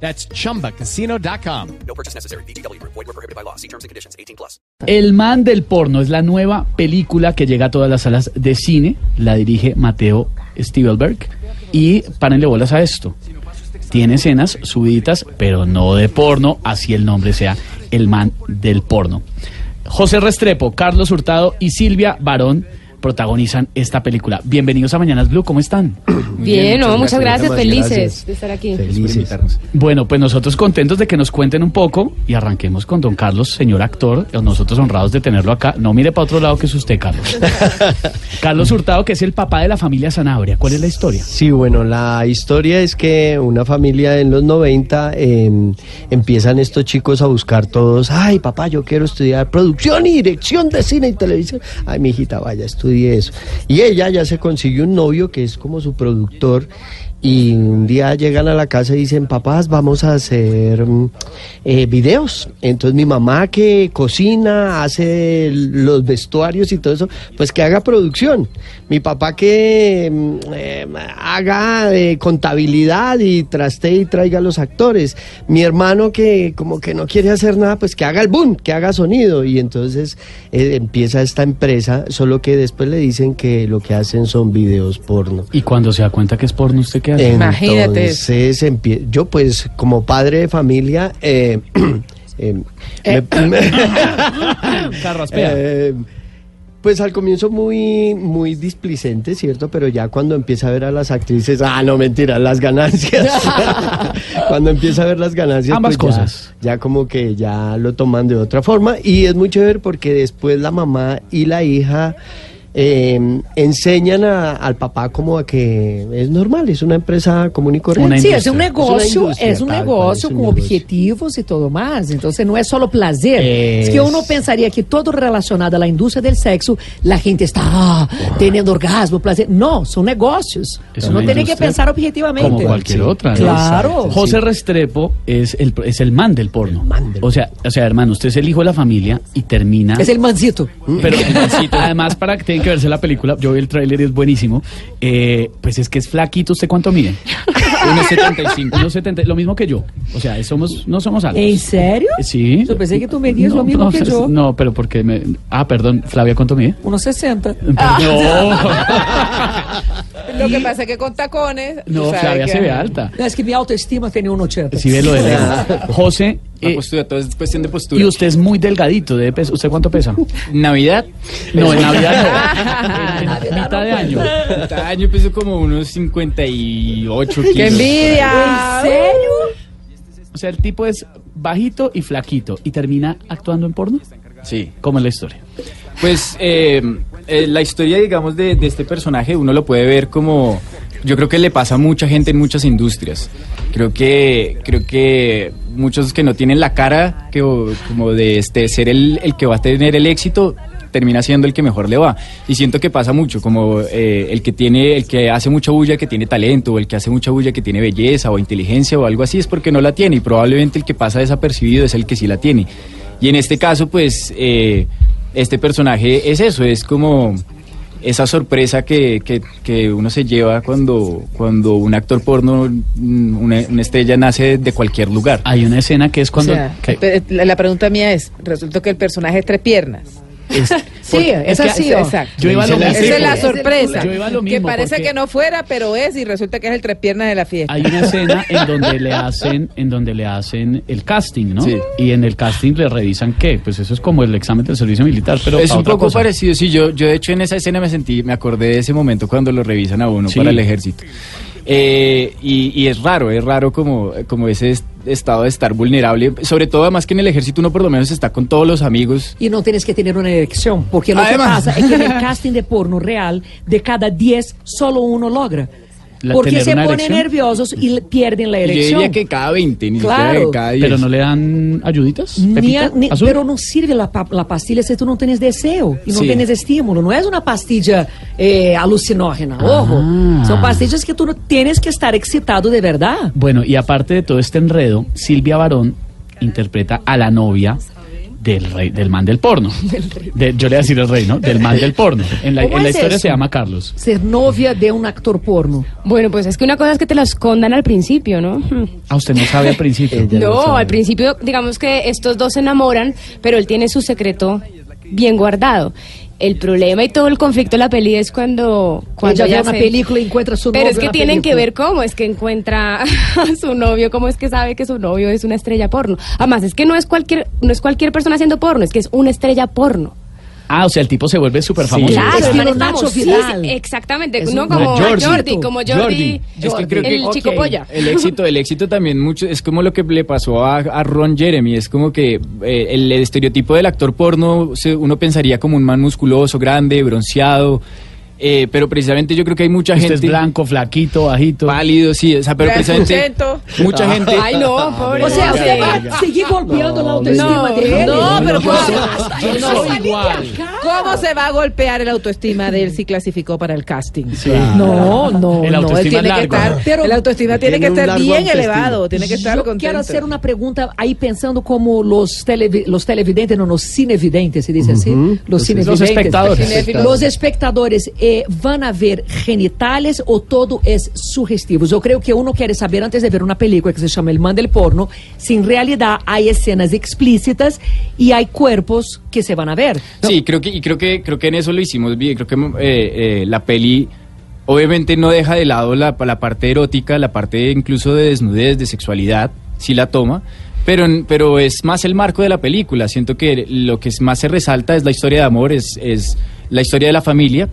That's chumbacasino.com. No purchase necessary. BGW. Void were prohibited by law. See terms and conditions. 18 plus. El man del porno es la nueva película que llega a todas las salas de cine. La dirige Mateo Stivelberg. Y párenle bolas a esto. Tiene escenas subiditas, pero no de porno, así el nombre sea El man del porno. José Restrepo, Carlos Hurtado y Silvia Barón protagonizan esta película. Bienvenidos a Mañanas Blue, ¿cómo están? Bien, no, muchas gracias, Muchas felices gracias. de estar aquí. Felices. Bueno, pues nosotros contentos de que nos cuenten un poco y arranquemos con don Carlos, señor actor. Nosotros honrados de tenerlo acá. No mire para otro lado que es usted, Carlos. Carlos Hurtado, que es el papá de la familia Sanabria. ¿Cuál es la historia? Sí, bueno, la historia es que una familia en los 90 eh, empiezan estos chicos a buscar todos, ay papá, yo quiero estudiar producción y dirección de cine y televisión. Ay, mi hijita, vaya, eso. Y ella ya se consiguió un novio que es como su productor y un día llegan a la casa y dicen, papás, vamos a hacer mm, eh, videos. Entonces mi mamá que cocina, hace los vestuarios y todo eso, pues que haga producción. Mi papá que mm, eh, haga eh, contabilidad y traste y traiga a los actores. Mi hermano que como que no quiere hacer nada, pues que haga el boom, que haga sonido. Y entonces eh, empieza esta empresa, solo que después le dicen que lo que hacen son videos porno. Y cuando se da cuenta que es porno, ¿usted qué hace? Imagínate. Entonces, empie- yo pues como padre de familia, eh, eh, me- Carraspea. eh, pues al comienzo muy, muy displicente, ¿cierto? Pero ya cuando empieza a ver a las actrices, ah, no, mentira, las ganancias. cuando empieza a ver las ganancias, Ambas pues ya- cosas. Ya, como que ya lo toman de otra forma. Y es muy chévere porque después la mamá y la hija eh, enseñan a- al papá como a que es normal, es una empresa común y corriente. Una Sí, es un negocio, Es un tal negocio con negocio. objetivos y todo más. Entonces no es solo placer. Es, que Es- uno pensaría que todo relacionado a la industria del sexo, la gente está ah, teniendo orgasmo, placer. No, son negocios. Es uno tiene que pensar objetivamente. Como cualquier Sí. otra. ¿no? Claro. José sí. Restrepo es el, es el man del porno. man del o sea, o sea, hermano, usted es el hijo de la familia y termina. Es el mancito. Pero el mancito, además, para que que verse la película, yo vi el tráiler y es buenísimo. eh, pues es que es flaquito. ¿Usted cuánto mide? 1.75. 1.70, lo mismo que yo. O sea, somos, no somos altos. ¿En serio? Sí. Yo pensé que tú medías No, lo mismo no, que yo. No, pero porque me. Ah, perdón, Flavia, ¿cuánto mide? Unos 60. No, Lo que pasa es que con tacones. no, Flavia que- se ve alta. No, es que mi autoestima tiene un 80. Si ve lo de lejos. José, La eh, postura, todo es cuestión de postura. y usted es muy delgadito. debe pes- ¿Usted cuánto pesa? Navidad, No, en Navidad no. En, en mitad de año. cada año peso como unos 58 kilos. ¡Qué envidia! ¿En serio? O sea, el tipo es bajito y flaquito y termina actuando en porno. Sí. ¿Cómo es la historia? Pues eh, eh, la historia, digamos, de, de este personaje, uno lo puede ver como. Yo creo que le pasa a mucha gente en muchas industrias. Creo que, creo que muchos que no tienen la cara que, o- como de este, ser el, el que va a tener el éxito, termina siendo el que mejor le va. Y siento que pasa mucho, como eh, el que tiene, el que hace mucha bulla que tiene talento, o el que hace mucha bulla que tiene belleza o inteligencia o algo así, es porque no la tiene. Y probablemente el que pasa desapercibido es el que sí la tiene. Y en este caso, pues, eh, este personaje es eso, es como esa sorpresa que, que, que uno se lleva cuando, cuando un actor porno, mm, una, una estrella nace de cualquier lugar. Hay una escena que es cuando... O sea, que- pe- la, la pregunta mía es: resulta que el personaje es tres piernas. Es- Sí, es que- así. Exacto. Yo iba a lo Esa mismo. Esa es la sorpresa. Yo iba a lo que mismo, parece porque- que no fuera, pero es, y resulta que es el tres piernas de la fiesta. Hay una escena en donde le hacen, en donde le hacen el casting, ¿no? Sí. Y en el casting le revisan qué, pues eso es como el examen del servicio militar, pero es a un otra poco cosa. parecido, sí, yo, yo de hecho en esa escena me sentí, me acordé de ese momento cuando lo revisan a uno Sí. para el ejército. Eh, y, y es raro, es raro como, como ese estado de estar vulnerable, sobre todo además que en el ejército uno por lo menos está con todos los amigos. Y no tienes que tener una erección, porque lo Además. que pasa es que en el casting de porno real, de cada 10, solo uno logra. La- porque tener se una ponen erección. nerviosos y le- pierden la Yo erección. diría que cada 20, ni Claro. cada 10. Pero no le dan ayuditas. Ni Pepita, a- ni- azul? pero no sirve la, pa- la pastilha si tú no tienes deseo y no Sí. tienes estímulo. No es una pastilla eh, alucinógena, ojo. Ah. Son pastillas que tú no tienes que estar excitado de verdad. Bueno, y aparte de todo este enredo, Silvia Barón interpreta a la novia del rey, del man del porno. De- yo le voy a decir el rey, ¿no? Del man del porno. En la, ¿Cómo en la historia eso? se llama Carlos. Ser novia de un actor porno. Bueno, pues es que una cosa es que te lo escondan al principio, ¿no? Ah, usted no sabe al principio. No, sabe. al principio, digamos que estos dos se enamoran, pero él tiene su secreto bien guardado. El problema y todo el conflicto de la peli es cuando, cuando Ella ve una se- película y encuentra a su Pero novio es que tienen que ver cómo es que encuentra a su novio, cómo es que sabe que su novio es una estrella porno. Además, es que no es cualquier, no es cualquier persona haciendo porno, es que es una estrella porno. Ah, o sea, el tipo se vuelve súper famoso. Claro, Estilo el man es Vidal. exactamente, Es no un- como Jordi. Jordi, como Jordi, Jordi. Es que creo que- el chico polla. El éxito, el éxito también mucho es como lo que le pasó a, a Ron Jeremy, es como que eh, el, estereotipo del actor porno se- uno pensaría como un man musculoso, grande, bronceado, eh, pero precisamente yo creo que hay mucha Usted es gente blanco, flaquito, bajito. pálido, sí, o sea, pero precisamente mucha gente Ay, no, pobre. O sea, usted va a seguir golpeando la autoestima no, de él. no, pero yo ¿cómo, soy- yo no, soy igual. ¿Cómo se va a golpear el autoestima de él si clasificó para el casting? No, no, El no. autoestima él tiene que estar, Pero- el autoestima tiene, Tiene que estar bien autoestima. elevado, tiene que estar Yo contento. quiero hacer una pregunta ahí pensando como los, televi- los televidentes, no, los cinevidentes, se dice así. Los Los- cinevidentes. los espectadores. Los espectadores eh, van a ver genitales o todo es sugestivo. Yo creo que uno quiere saber antes de ver una película que se llama El Man del Porno, si en realidad hay escenas explícitas y hay cuerpos que se van a ver. No, Sí, creo que, y creo que, creo que en eso lo hicimos bien. Creo que eh, eh, la peli obviamente no deja de lado la, la parte erótica, la parte incluso de desnudez, de sexualidad, sí la toma. Pero, pero es más el marco de la película. Siento que lo que más se resalta es la historia de amor, es, es la historia de la familia.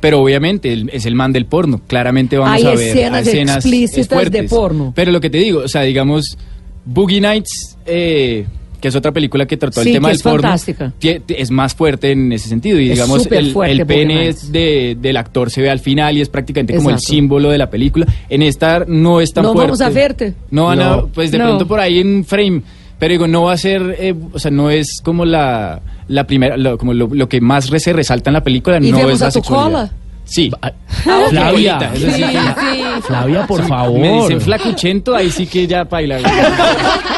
Pero obviamente es el man del porno. Claramente vamos Hay a ver escenas explícitas de porno. Pero lo que te digo, o sea, digamos, Boogie Nights, eh, que es otra película que trató Sí, el tema que del es porno, fantástica. es más fuerte en ese sentido. Y Es digamos, el, fuerte, el pene de- del actor se ve al final y es prácticamente como el Exacto. símbolo de la película. En esta no es tan No fuerte. vamos a verte. No van a, No. pues de No. pronto por ahí en frame. Pero digo, no va a ser, eh, o sea, no es como la, la primera, lo, como lo, lo que más se resalta en la película, ¿Y no vemos es la a tu sexualidad. cola? Sí. Ah, Ah, Flavia. Flavia, Sí, sí. Flavia, por favor. Me dicen flacuchento, ahí sí que ya baila.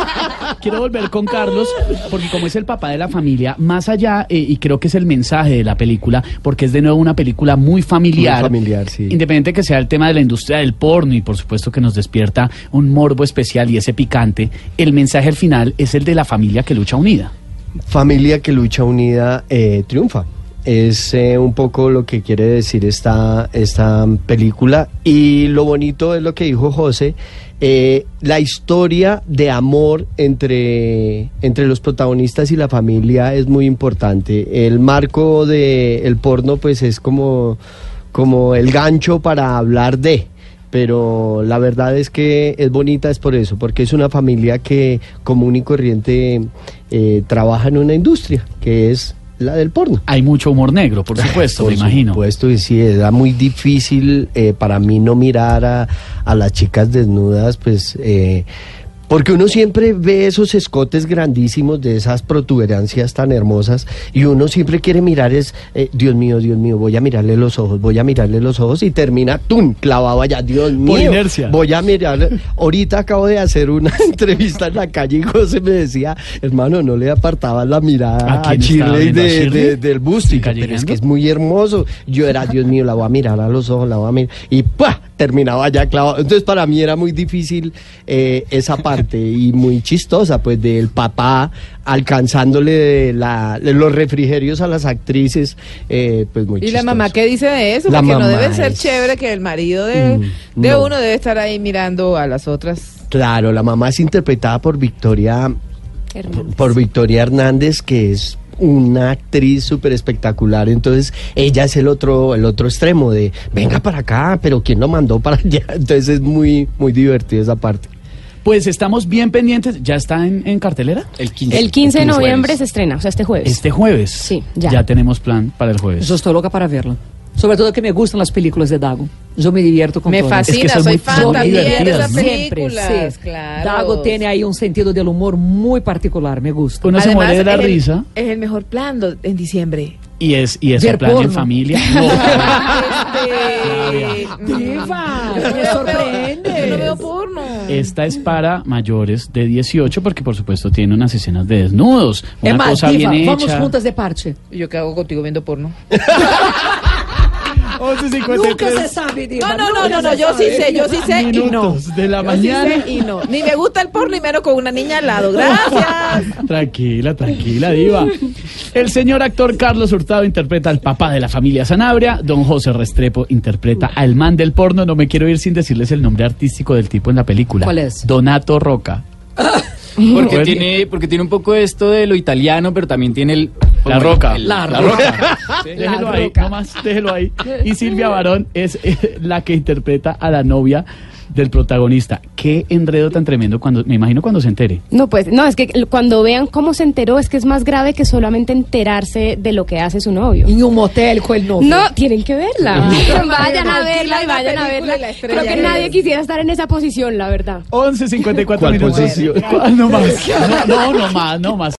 Quiero volver con Carlos, porque como es el papá de la familia, más allá, eh, y creo que es el mensaje de la película, porque es de nuevo una película muy familiar. Muy familiar, sí. Independiente que sea el tema de la industria del porno, y por supuesto que nos despierta un morbo especial y ese picante, el mensaje al final es el de la familia que lucha unida. Familia que lucha unida eh, triunfa. Es eh, un poco lo que quiere decir esta, esta película. Y lo bonito es lo que dijo José. eh, la historia de amor entre, entre los protagonistas y la familia es muy importante. El marco del el porno pues es como, como el gancho para hablar de pero la verdad es que es bonita es por eso, porque es una familia que común y corriente eh, trabaja en una industria, que es la del porno. Hay mucho humor negro, por supuesto, Por me imagino. supuesto, y sí, era muy difícil eh, para mí no mirar a, a las chicas desnudas, pues... eh, porque uno siempre ve esos escotes grandísimos de esas protuberancias tan hermosas y uno siempre quiere mirar es, eh, Dios mío, Dios mío, voy a mirarle los ojos, voy a mirarle los ojos y termina, ¡tum!, clavado allá, Dios mío. inercia. Voy a mirar, ahorita acabo de hacer una entrevista en la calle y José me decía, hermano, no le apartaba la mirada ¿A a, del busto. Pero es que es muy hermoso. Yo era, Dios mío, la voy a mirar a los ojos, la voy a mirar. Y ¡pah! Terminaba ya clavado. Entonces para mí era muy difícil eh, esa parte y muy chistosa, pues del papá alcanzándole la- los refrigerios a las actrices, eh, pues muy ¿Y chistoso. la mamá qué dice de eso? La Porque no mamá debe ser es- chévere que el marido de, Mm, de no. uno debe estar ahí mirando a las otras. Claro, la mamá es interpretada por Victoria Hernández. por Victoria Hernández, que es una actriz súper espectacular. Entonces, ella es el otro, el otro extremo de venga para acá, pero ¿quién lo mandó para allá? Entonces es muy, muy divertido esa parte. Pues estamos bien pendientes. ¿Ya está en, en cartelera? El 15, El 15 de jueves. noviembre se estrena, o sea, este jueves. Este jueves. Sí, ya. Ya tenemos plan para el jueves. Yo estoy loca para verla. Sobre todo que me gustan las películas de Dago. Yo me divierto con Me todas. fascina, Es que soy fan también de esas películas. Siempre, sí. claro. Dago tiene ahí un sentido del humor muy particular, me gusta. Uno se muere de la es el- risa es el mejor plan do- en diciembre. y es y plan en porno. familia. No, Este, Diva, no me sorprende. Yo no veo porno. esta es para mayores de 18 porque por supuesto tiene unas escenas de desnudos, una más, cosa Diva, bien vamos hecha. juntas de parche. ¿Y yo qué hago contigo viendo porno? 11:53 Nunca se sabe, Diva. No, no, no, no, yo sí sé, yo sí sé y no. minutos de la Yo sí mañana. sé y no. Ni me gusta el porno y menos con una niña al lado. Gracias. Tranquila, tranquila, diva. El señor actor Carlos Hurtado interpreta al papá de la familia Sanabria. Don José Restrepo interpreta al man del porno. No me quiero ir sin decirles el nombre artístico del tipo en la película. ¿Cuál es? Donato Roca. Porque Bueno. tiene, porque tiene un poco esto de lo italiano, pero también tiene el... La roca. La La roca. Déjelo ahí, nomás, déjelo ahí. Y Silvia Barón es eh, la que interpreta a la novia del protagonista. Qué enredo tan tremendo cuando, me imagino cuando se entere. No, pues, no, es que cuando vean cómo se enteró, es que es más grave que solamente enterarse de lo que hace su novio. En un motel con el novio. No, tienen que verla. vayan a verla y vayan a verla. y Creo que nadie quisiera estar en esa posición, la verdad. 11.54 ¿Cuál minutos. posición? ¿Cuál? No más. No, no más, no más.